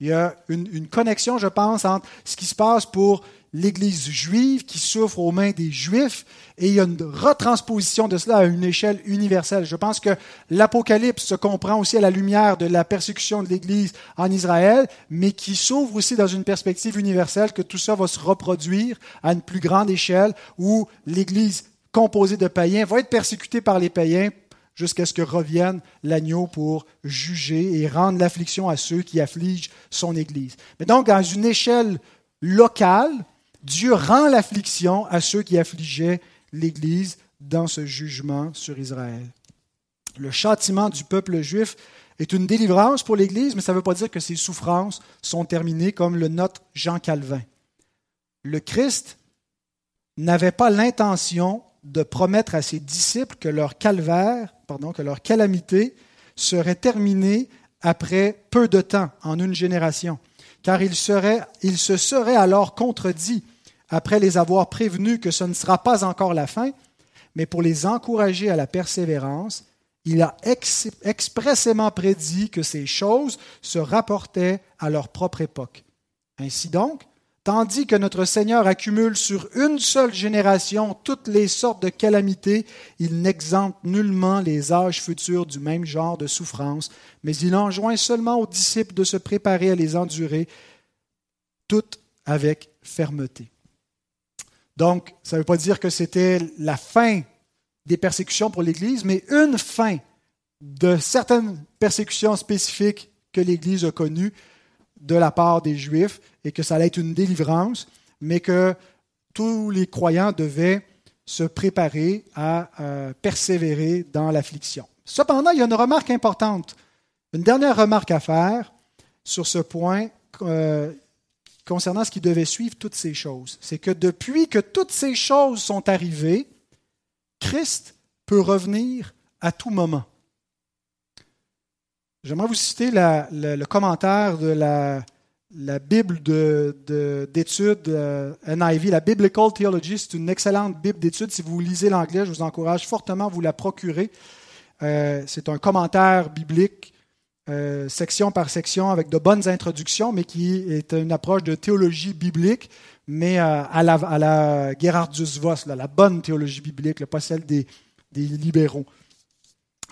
Il y a une, connexion, je pense, entre ce qui se passe pour l'Église juive qui souffre aux mains des Juifs, et il y a une retransposition de cela à une échelle universelle. Je pense que l'Apocalypse se comprend aussi à la lumière de la persécution de l'Église en Israël, mais qui s'ouvre aussi dans une perspective universelle que tout ça va se reproduire à une plus grande échelle, où l'Église composée de païens va être persécutée par les païens jusqu'à ce que revienne l'agneau pour juger et rendre l'affliction à ceux qui affligent son Église. Mais donc, dans une échelle locale, Dieu rend l'affliction à ceux qui affligeaient l'Église dans ce jugement sur Israël. Le châtiment du peuple juif est une délivrance pour l'Église, mais ça ne veut pas dire que ses souffrances sont terminées, comme le note Jean Calvin. Le Christ n'avait pas l'intention de promettre à ses disciples que leur calvaire, pardon, que leur calamité serait terminée après peu de temps, en une génération car il, serait, il se serait alors contredit après les avoir prévenus que ce ne sera pas encore la fin, mais pour les encourager à la persévérance, il a expressément prédit que ces choses se rapportaient à leur propre époque. Ainsi donc, Tandis que notre Seigneur accumule sur une seule génération toutes les sortes de calamités, il n'exempte nullement les âges futurs du même genre de souffrance, mais il enjoint seulement aux disciples de se préparer à les endurer, toutes avec fermeté. Donc, ça ne veut pas dire que c'était la fin des persécutions pour l'Église, mais une fin de certaines persécutions spécifiques que l'Église a connues de la part des Juifs et que ça allait être une délivrance, mais que tous les croyants devaient se préparer à euh, persévérer dans l'affliction. Cependant, il y a une remarque importante, une dernière remarque à faire sur ce point euh, concernant ce qui devait suivre toutes ces choses. C'est que depuis que toutes ces choses sont arrivées, Christ peut revenir à tout moment. J'aimerais vous citer le, commentaire de la, Bible d'études de, euh, NIV, la Biblical Theology. C'est une excellente Bible d'études. Si vous lisez l'anglais, je vous encourage fortement à vous la procurer. Euh, c'est un commentaire biblique, euh, section par section, avec de bonnes introductions, mais qui est une approche de théologie biblique, mais à, la, à la Voss, la bonne théologie biblique, pas celle des, libéraux.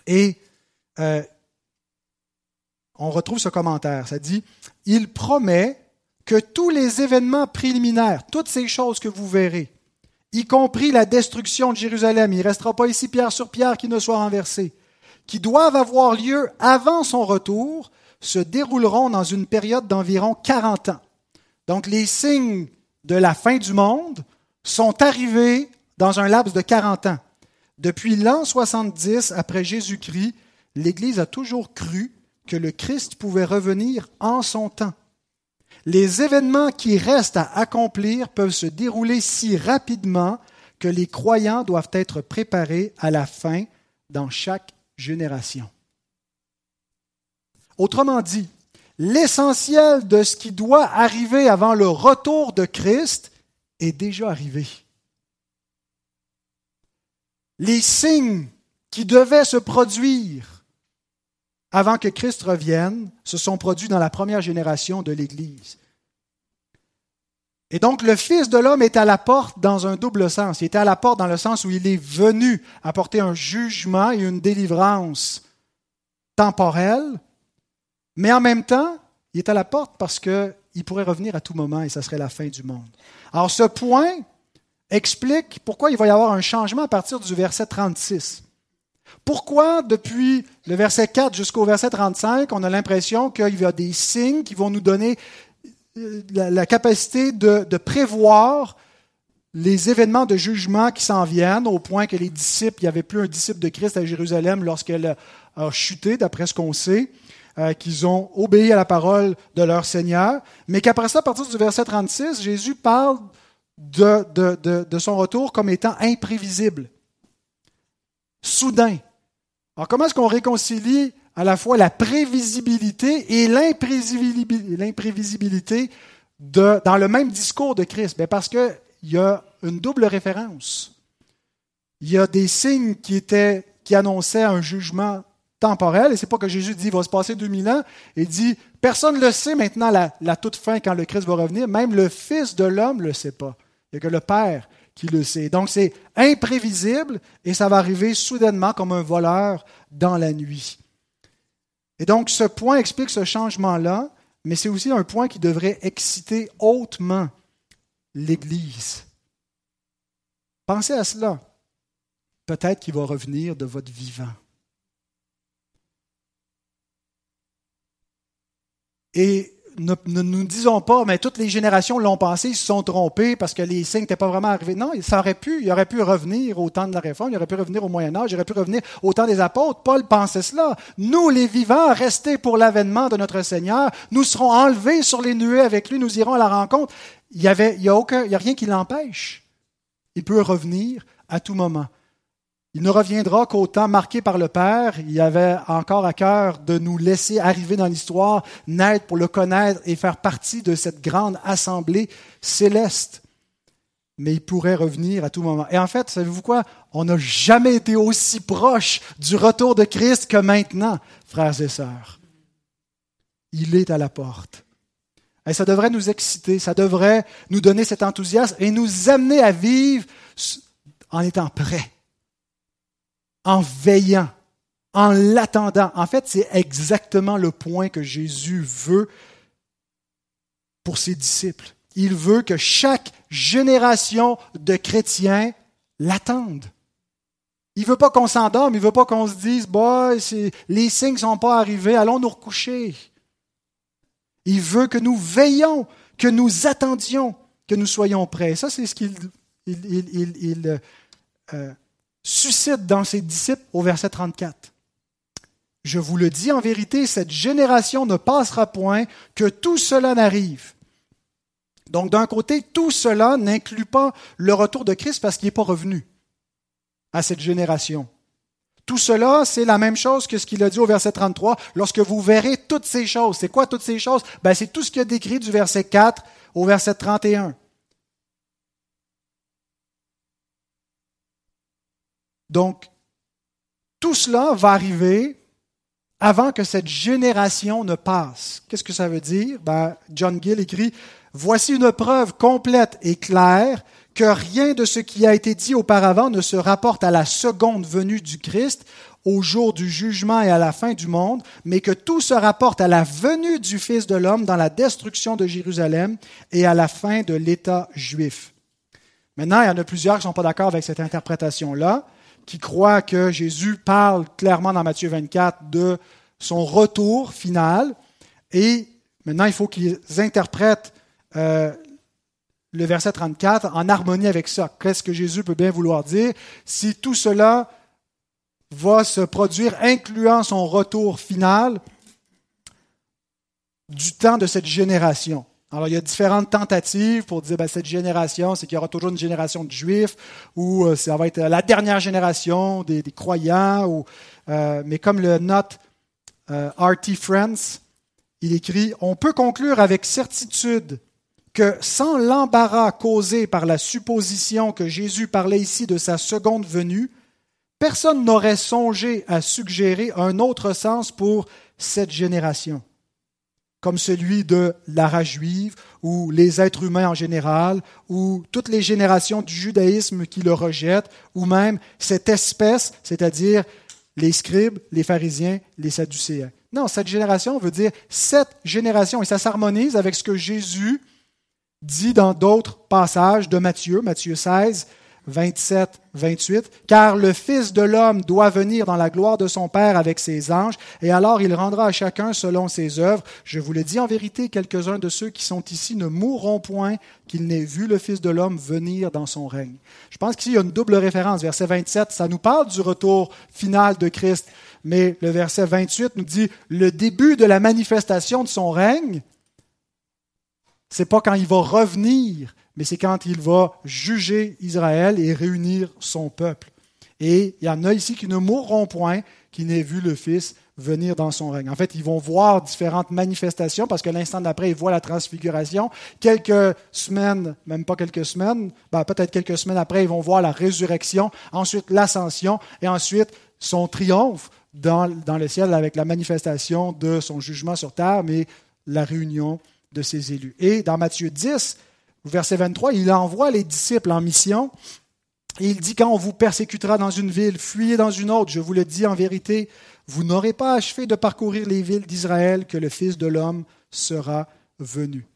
Et on retrouve ce commentaire. Ça dit, il promet que tous les événements préliminaires, toutes ces choses que vous verrez, y compris la destruction de Jérusalem, il ne restera pas ici pierre sur pierre qui ne soit renversé, qui doivent avoir lieu avant son retour, se dérouleront dans une période d'environ 40 ans. Donc les signes de la fin du monde sont arrivés dans un laps de 40 ans. Depuis l'an 70 après Jésus-Christ, l'Église a toujours cru que le Christ pouvait revenir en son temps. Les événements qui restent à accomplir peuvent se dérouler si rapidement que les croyants doivent être préparés à la fin dans chaque Autrement dit, l'essentiel de ce qui doit arriver avant le retour de Christ est déjà arrivé. Les signes qui devaient se produire avant que Christ revienne, se sont produits dans la première génération de l'Église. Et donc le Fils de l'homme est à la porte dans un double sens. Il est à la porte dans le sens où il est venu apporter un jugement et une délivrance temporelle, mais en même temps, il est à la porte parce qu'il pourrait revenir à tout moment et ça serait la fin du monde. Alors ce point explique pourquoi il va y avoir un changement à partir du verset 36. Pourquoi, depuis le verset 4 jusqu'au verset 35, on a l'impression qu'il y a des signes qui vont nous donner la, capacité de, prévoir les événements de jugement qui s'en viennent, au point que les disciples, il n'y avait plus un disciple de Christ à Jérusalem lorsqu'elle a chuté, d'après ce qu'on sait, euh, qu'ils ont obéi à la parole de leur Seigneur, mais qu'après ça, à partir du verset 36, Jésus parle de, de, de son retour comme étant imprévisible, soudain. Alors comment est-ce qu'on réconcilie à la fois la prévisibilité et l'imprévisibilité dans le même discours de Christ? Bien parce qu'il y a une double référence. Il y a des signes qui annonçaient un jugement temporel, et c'est pas que Jésus dit il va se passer 2000 ans, il dit personne ne le sait maintenant la, la, toute fin quand le Christ va revenir, même le Fils de l'homme ne le sait pas. Il n'y a que le Père qui le sait. Donc c'est imprévisible et ça va arriver soudainement comme un voleur dans la nuit. Et donc, ce point explique ce changement-là, mais c'est aussi un point qui devrait exciter hautement l'Église. Pensez à cela. Peut-être qu'il va revenir de votre vivant. Et ne, nous disons pas, mais toutes les générations l'ont pensé, ils se sont trompés parce que les signes n'étaient pas vraiment arrivés. Non, ça aurait pu, il aurait pu revenir au temps de la réforme, il aurait pu revenir au Moyen Âge, il aurait pu revenir au temps des apôtres. Paul pensait cela. Nous, les vivants, restés pour l'avènement de notre Seigneur, nous serons enlevés sur les nuées avec lui, nous irons à la rencontre. Il n'y il y a rien qui l'empêche. Il peut revenir à tout moment. Il ne reviendra qu'au temps marqué par le Père. Il avait encore à cœur de nous laisser arriver dans l'histoire, naître pour le connaître et faire partie de cette grande assemblée céleste. Mais il pourrait revenir à tout moment. Et en fait, savez-vous quoi? On n'a jamais été aussi proche du retour de Christ que maintenant, frères et sœurs. Il est à la porte. Et ça devrait nous exciter, ça devrait nous donner cet enthousiasme et nous amener à vivre en étant prêts en veillant, en l'attendant. En fait, c'est exactement le point que Jésus veut pour ses disciples. Il veut que chaque génération de chrétiens l'attende. Il ne veut pas qu'on s'endorme, il ne veut pas qu'on se dise, les signes ne sont pas arrivés, allons nous recoucher. Il veut que nous veillions, que nous attendions, que nous soyons prêts. Ça, c'est ce qu'il il, euh, suscite dans ses disciples au verset 34. Je vous le dis en vérité, cette génération ne passera point que tout cela n'arrive. Donc d'un côté, tout cela n'inclut pas le retour de Christ parce qu'il n'est pas revenu à cette génération. Tout cela, c'est la même chose que ce qu'il a dit au verset 33, lorsque vous verrez toutes ces choses. C'est quoi toutes ces choses? Ben, C'est tout ce qu'il a décrit du verset 4 au verset 31. Donc, tout cela va arriver avant que cette génération ne passe. Qu'est-ce que ça veut dire? Ben, John Gill écrit, Voici une preuve complète et claire que rien de ce qui a été dit auparavant ne se rapporte à la seconde venue du Christ, au jour du jugement et à la fin du monde, mais que tout se rapporte à la venue du Fils de l'homme dans la destruction de Jérusalem et à la fin de l'État juif. Maintenant, il y en a plusieurs qui ne sont pas d'accord avec cette interprétation-là qui croient que Jésus parle clairement dans Matthieu 24 de son retour final. Et maintenant, il faut qu'ils interprètent euh, le verset 34 en harmonie avec ça. Qu'est-ce que Jésus peut bien vouloir dire? Si tout cela va se produire, incluant son retour final du temps de cette génération. Alors, il y a différentes tentatives pour dire ben, cette génération, c'est qu'il y aura toujours une génération de juifs, ou euh, ça va être la dernière génération des, croyants, ou, euh, mais comme le note euh, R.T. Friends, il écrit On peut conclure avec certitude que sans l'embarras causé par la supposition que Jésus parlait ici de sa seconde venue, personne n'aurait songé à suggérer un autre sens pour cette génération comme celui de la race juive ou les êtres humains en général ou toutes les générations du judaïsme qui le rejettent ou même cette espèce, c'est-à-dire les scribes, les pharisiens, les sadducéens. Non, cette génération veut dire cette génération et ça s'harmonise avec ce que Jésus dit dans d'autres passages de Matthieu, Matthieu 16, 27, 28, car le Fils de l'homme doit venir dans la gloire de son Père avec ses anges, et alors il rendra à chacun selon ses œuvres. Je vous le dis en vérité, quelques-uns de ceux qui sont ici ne mourront point qu'ils n'aient vu le Fils de l'homme venir dans son règne. Je pense qu'ici il y a une double référence. Verset 27, ça nous parle du retour final de Christ, mais le verset 28 nous dit le début de la manifestation de son règne. C'est pas quand il va revenir, mais c'est quand il va juger Israël et réunir son peuple. Et il y en a ici qui ne mourront point, qui n'aient vu le Fils venir dans son règne. En fait, ils vont voir différentes manifestations parce que l'instant d'après, ils voient la transfiguration. Quelques semaines, même pas quelques semaines, ben, peut-être quelques semaines après, ils vont voir la résurrection, ensuite l'ascension et ensuite son triomphe dans, dans le ciel avec la manifestation de son jugement sur terre, mais la réunion de ses élus. Et dans Matthieu 10, verset 23, il envoie les disciples en mission. Et il dit, quand on vous persécutera dans une ville, fuyez dans une autre. Je vous le dis en vérité, vous n'aurez pas achevé de parcourir les villes d'Israël que le Fils de l'homme sera venu.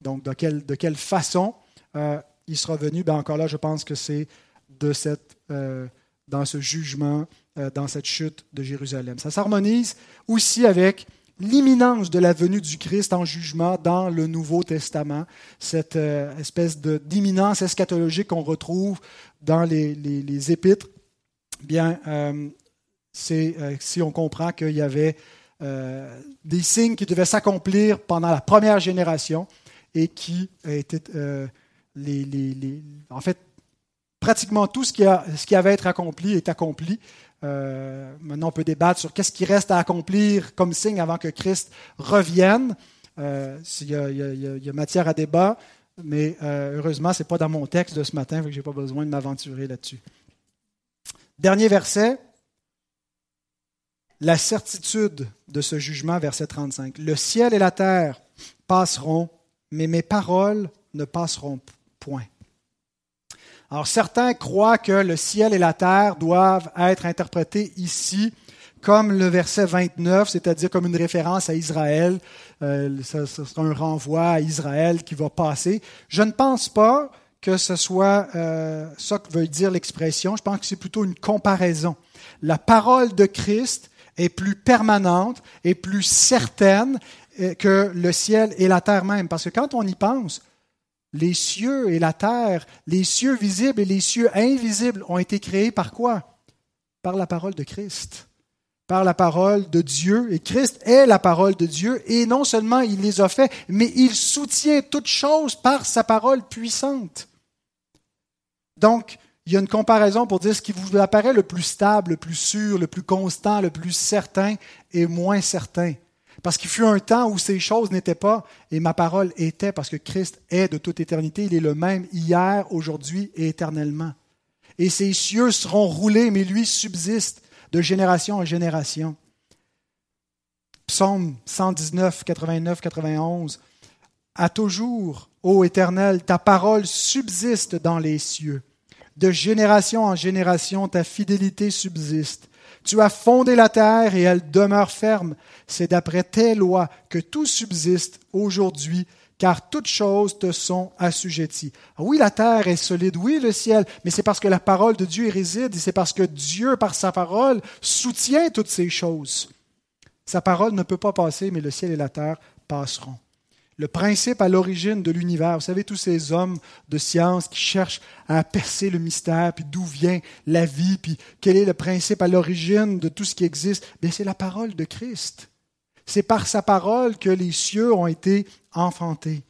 Donc, de quelle, façon euh, il sera venu? Ben Encore là, je pense que c'est de cette, euh, dans ce jugement, euh, dans cette chute de Jérusalem. Ça s'harmonise aussi avec l'imminence de la venue du Christ en jugement dans le Nouveau Testament, cette euh, espèce d'imminence eschatologique qu'on retrouve dans les, épîtres, bien, euh, c'est euh, si on comprend qu'il y avait des signes qui devaient s'accomplir pendant la première génération et qui étaient les, en fait, pratiquement tout ce qui, ce qui avait à être accompli est accompli euh, maintenant, on peut débattre sur qu'est-ce qui reste à accomplir comme signe avant que Christ revienne. Il, y a, matière à débat, mais euh, heureusement, ce n'est pas dans mon texte de ce matin, donc je n'ai pas besoin de m'aventurer là-dessus. Dernier verset, la certitude de ce jugement, verset 35. Le ciel et la terre passeront, mais mes paroles ne passeront point. Alors certains croient que le ciel et la terre doivent être interprétés ici comme le verset 29, c'est-à-dire comme une référence à Israël. Euh, ce, sera un renvoi à Israël qui va passer. Je ne pense pas que ce soit euh, ça que veut dire l'expression. Je pense que c'est plutôt une comparaison. La parole de Christ est plus permanente et plus certaine euh, que le ciel et la terre même. Parce que quand on y pense, les cieux et la terre, les cieux visibles et les cieux invisibles ont été créés par quoi? Par la parole de Christ, par la parole de Dieu. Et Christ est la parole de Dieu. Et non seulement il les a faits, mais il soutient toutes choses par sa parole puissante. Donc, il y a une comparaison pour dire ce qui vous apparaît le plus stable, le plus sûr, le plus constant, le plus certain et moins certain. Parce qu'il fut un temps où ces choses n'étaient pas, et ma parole était, parce que Christ est de toute éternité, il est le même hier, aujourd'hui et éternellement. Et ces cieux seront roulés, mais lui subsiste de génération en génération. Psaume 119, 89, 91. À toujours, ô Éternel, ta parole subsiste dans les cieux. De génération en génération, ta fidélité subsiste. Tu as fondé la terre et elle demeure ferme. C'est d'après tes lois que tout subsiste aujourd'hui, car toutes choses te sont assujetties. Oui, la terre est solide, oui, le ciel, mais c'est parce que la parole de Dieu y réside et c'est parce que Dieu, par sa parole, soutient toutes ces choses. Sa parole ne peut pas passer, mais le ciel et la terre passeront le principe à l'origine de l'univers. Vous savez, tous ces hommes de science qui cherchent à percer le mystère, puis d'où vient la vie, puis quel est le principe à l'origine de tout ce qui existe, bien, c'est la parole de Christ. C'est par sa parole que les cieux ont été enfantés.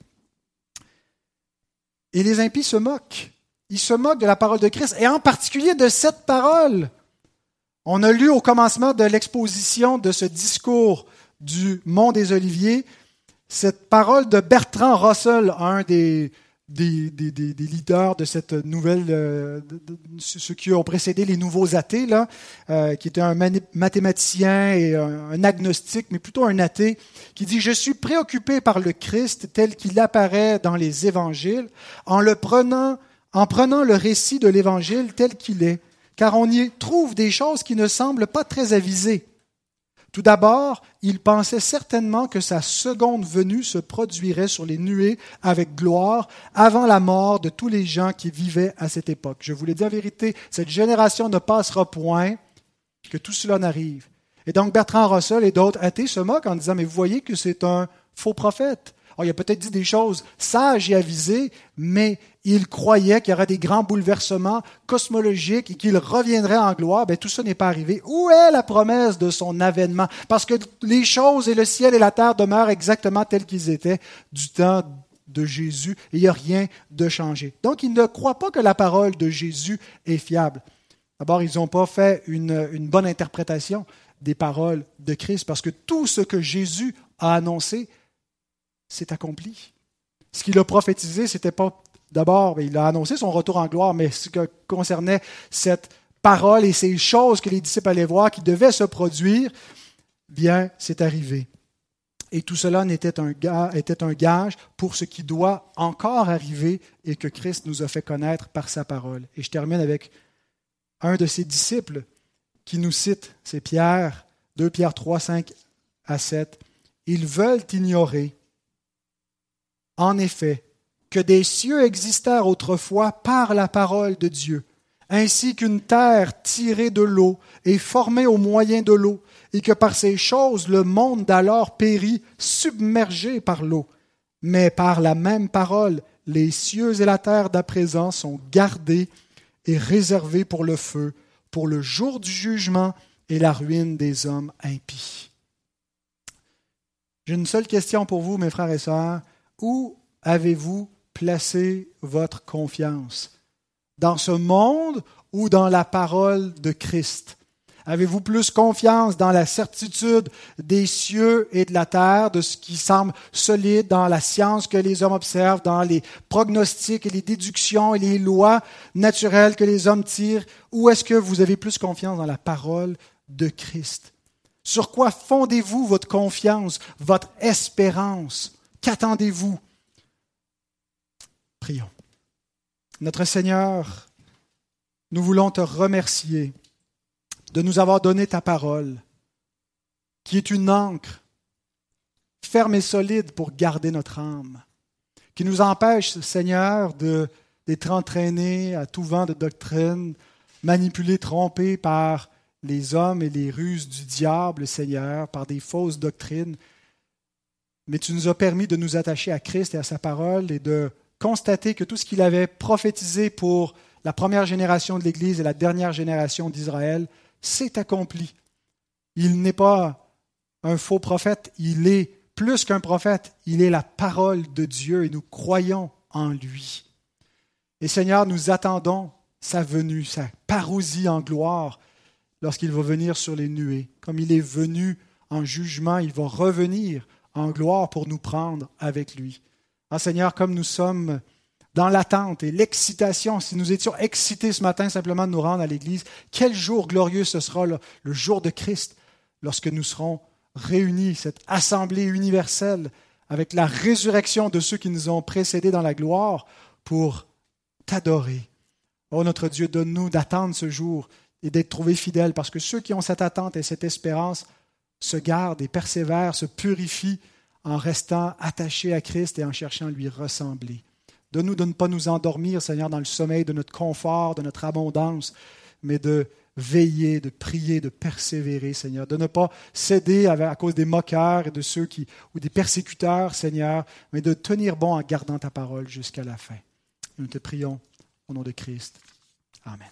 Et les impies se moquent. Ils se moquent de la parole de Christ, et en particulier de cette parole. On a lu au commencement de l'exposition de ce discours du Mont des Oliviers, cette parole de Bertrand Russell, un des, des, leaders de cette nouvelle, euh, ceux qui ont précédé les nouveaux athées, là, euh, qui était un mathématicien et un, agnostique, mais plutôt un athée, qui dit Je suis préoccupé par le Christ tel qu'il apparaît dans les évangiles, en le prenant, en prenant le récit de l'évangile tel qu'il est, car on y trouve des choses qui ne semblent pas très avisées. Tout d'abord, il pensait certainement que sa seconde venue se produirait sur les nuées avec gloire avant la mort de tous les gens qui vivaient à cette époque. Je vous l'ai dit en vérité, cette génération ne passera point que tout cela n'arrive. Et donc Bertrand Russell et d'autres athées se moquent en disant, mais vous voyez que c'est un faux prophète. il a peut-être dit des choses sages et avisées, mais il croyait qu'il y aurait des grands bouleversements cosmologiques et qu'il reviendrait en gloire. Ben, tout ça n'est pas arrivé. Où est la promesse de son avènement? Parce que les choses et le ciel et la terre demeurent exactement tels qu'ils étaient du temps de Jésus il n'y a rien de changé. Donc, il ne croit pas que la parole de Jésus est fiable. D'abord, ils n'ont pas fait une, une bonne interprétation des paroles de Christ parce que tout ce que Jésus a annoncé s'est accompli. Ce qu'il a prophétisé, c'était pas d'abord, il a annoncé son retour en gloire, mais ce qui concernait cette parole et ces choses que les disciples allaient voir qui devaient se produire, bien, c'est arrivé. Et tout cela était un, était un gage pour ce qui doit encore arriver et que Christ nous a fait connaître par sa parole. Et je termine avec un de ses disciples qui nous cite, c'est Pierre, 2 Pierre 3, 5 à 7. Ils veulent ignorer, en effet, que des cieux existèrent autrefois par la parole de Dieu, ainsi qu'une terre tirée de l'eau et formée au moyen de l'eau, et que par ces choses le monde d'alors périt, submergé par l'eau. Mais par la même parole, les cieux et la terre d'à présent sont gardés et réservés pour le feu, pour le jour du jugement et la ruine des hommes impies. J'ai une seule question pour vous, mes frères et sœurs. Où avez-vous placé votre confiance Dans ce monde ou dans la parole de Christ? Avez-vous plus confiance dans la certitude des cieux et de la terre, de ce qui semble solide dans la science que les hommes observent, dans les prognostics et les déductions et les lois naturelles que les hommes tirent, ou est-ce que vous avez plus confiance dans la parole de Christ? Sur quoi fondez-vous votre confiance, votre espérance? Qu'attendez-vous? Prions. Notre Seigneur, nous voulons te remercier de nous avoir donné ta parole, qui est une encre ferme et solide pour garder notre âme, qui nous empêche, Seigneur, d'être entraînés à tout vent de doctrine, manipulés, trompés par les hommes et les ruses du diable, Seigneur, par des fausses doctrines. Mais tu nous as permis de nous attacher à Christ et à sa parole et de constater que tout ce qu'il avait prophétisé pour la première génération de l'Église et la dernière génération d'Israël s'est accompli. Il n'est pas un faux prophète, il est plus qu'un prophète, il est la parole de Dieu et nous croyons en lui. Et Seigneur, nous attendons sa venue, sa parousie en gloire lorsqu'il va venir sur les nuées. Comme il est venu en jugement, il va revenir en gloire pour nous prendre avec lui. Ah Seigneur, comme nous sommes dans l'attente et l'excitation, si nous étions excités ce matin simplement de nous rendre à l'Église, quel jour glorieux ce sera le, le jour de Christ, lorsque nous serons réunis, cette assemblée universelle, avec la résurrection de ceux qui nous ont précédés dans la gloire, pour t'adorer. Oh notre Dieu, donne-nous d'attendre ce jour et d'être trouvés fidèles, parce que ceux qui ont cette attente et cette espérance se gardent et persévèrent, se purifient en restant attachés à Christ et en cherchant à lui ressembler. Donne-nous de ne pas nous endormir, Seigneur, dans le sommeil de notre confort, de notre abondance, mais de veiller, de prier, de persévérer, Seigneur, de ne pas céder à cause des moqueurs et de ceux qui, ou des persécuteurs, Seigneur, mais de tenir bon en gardant ta parole jusqu'à la fin. Nous te prions au nom de Christ. Amen.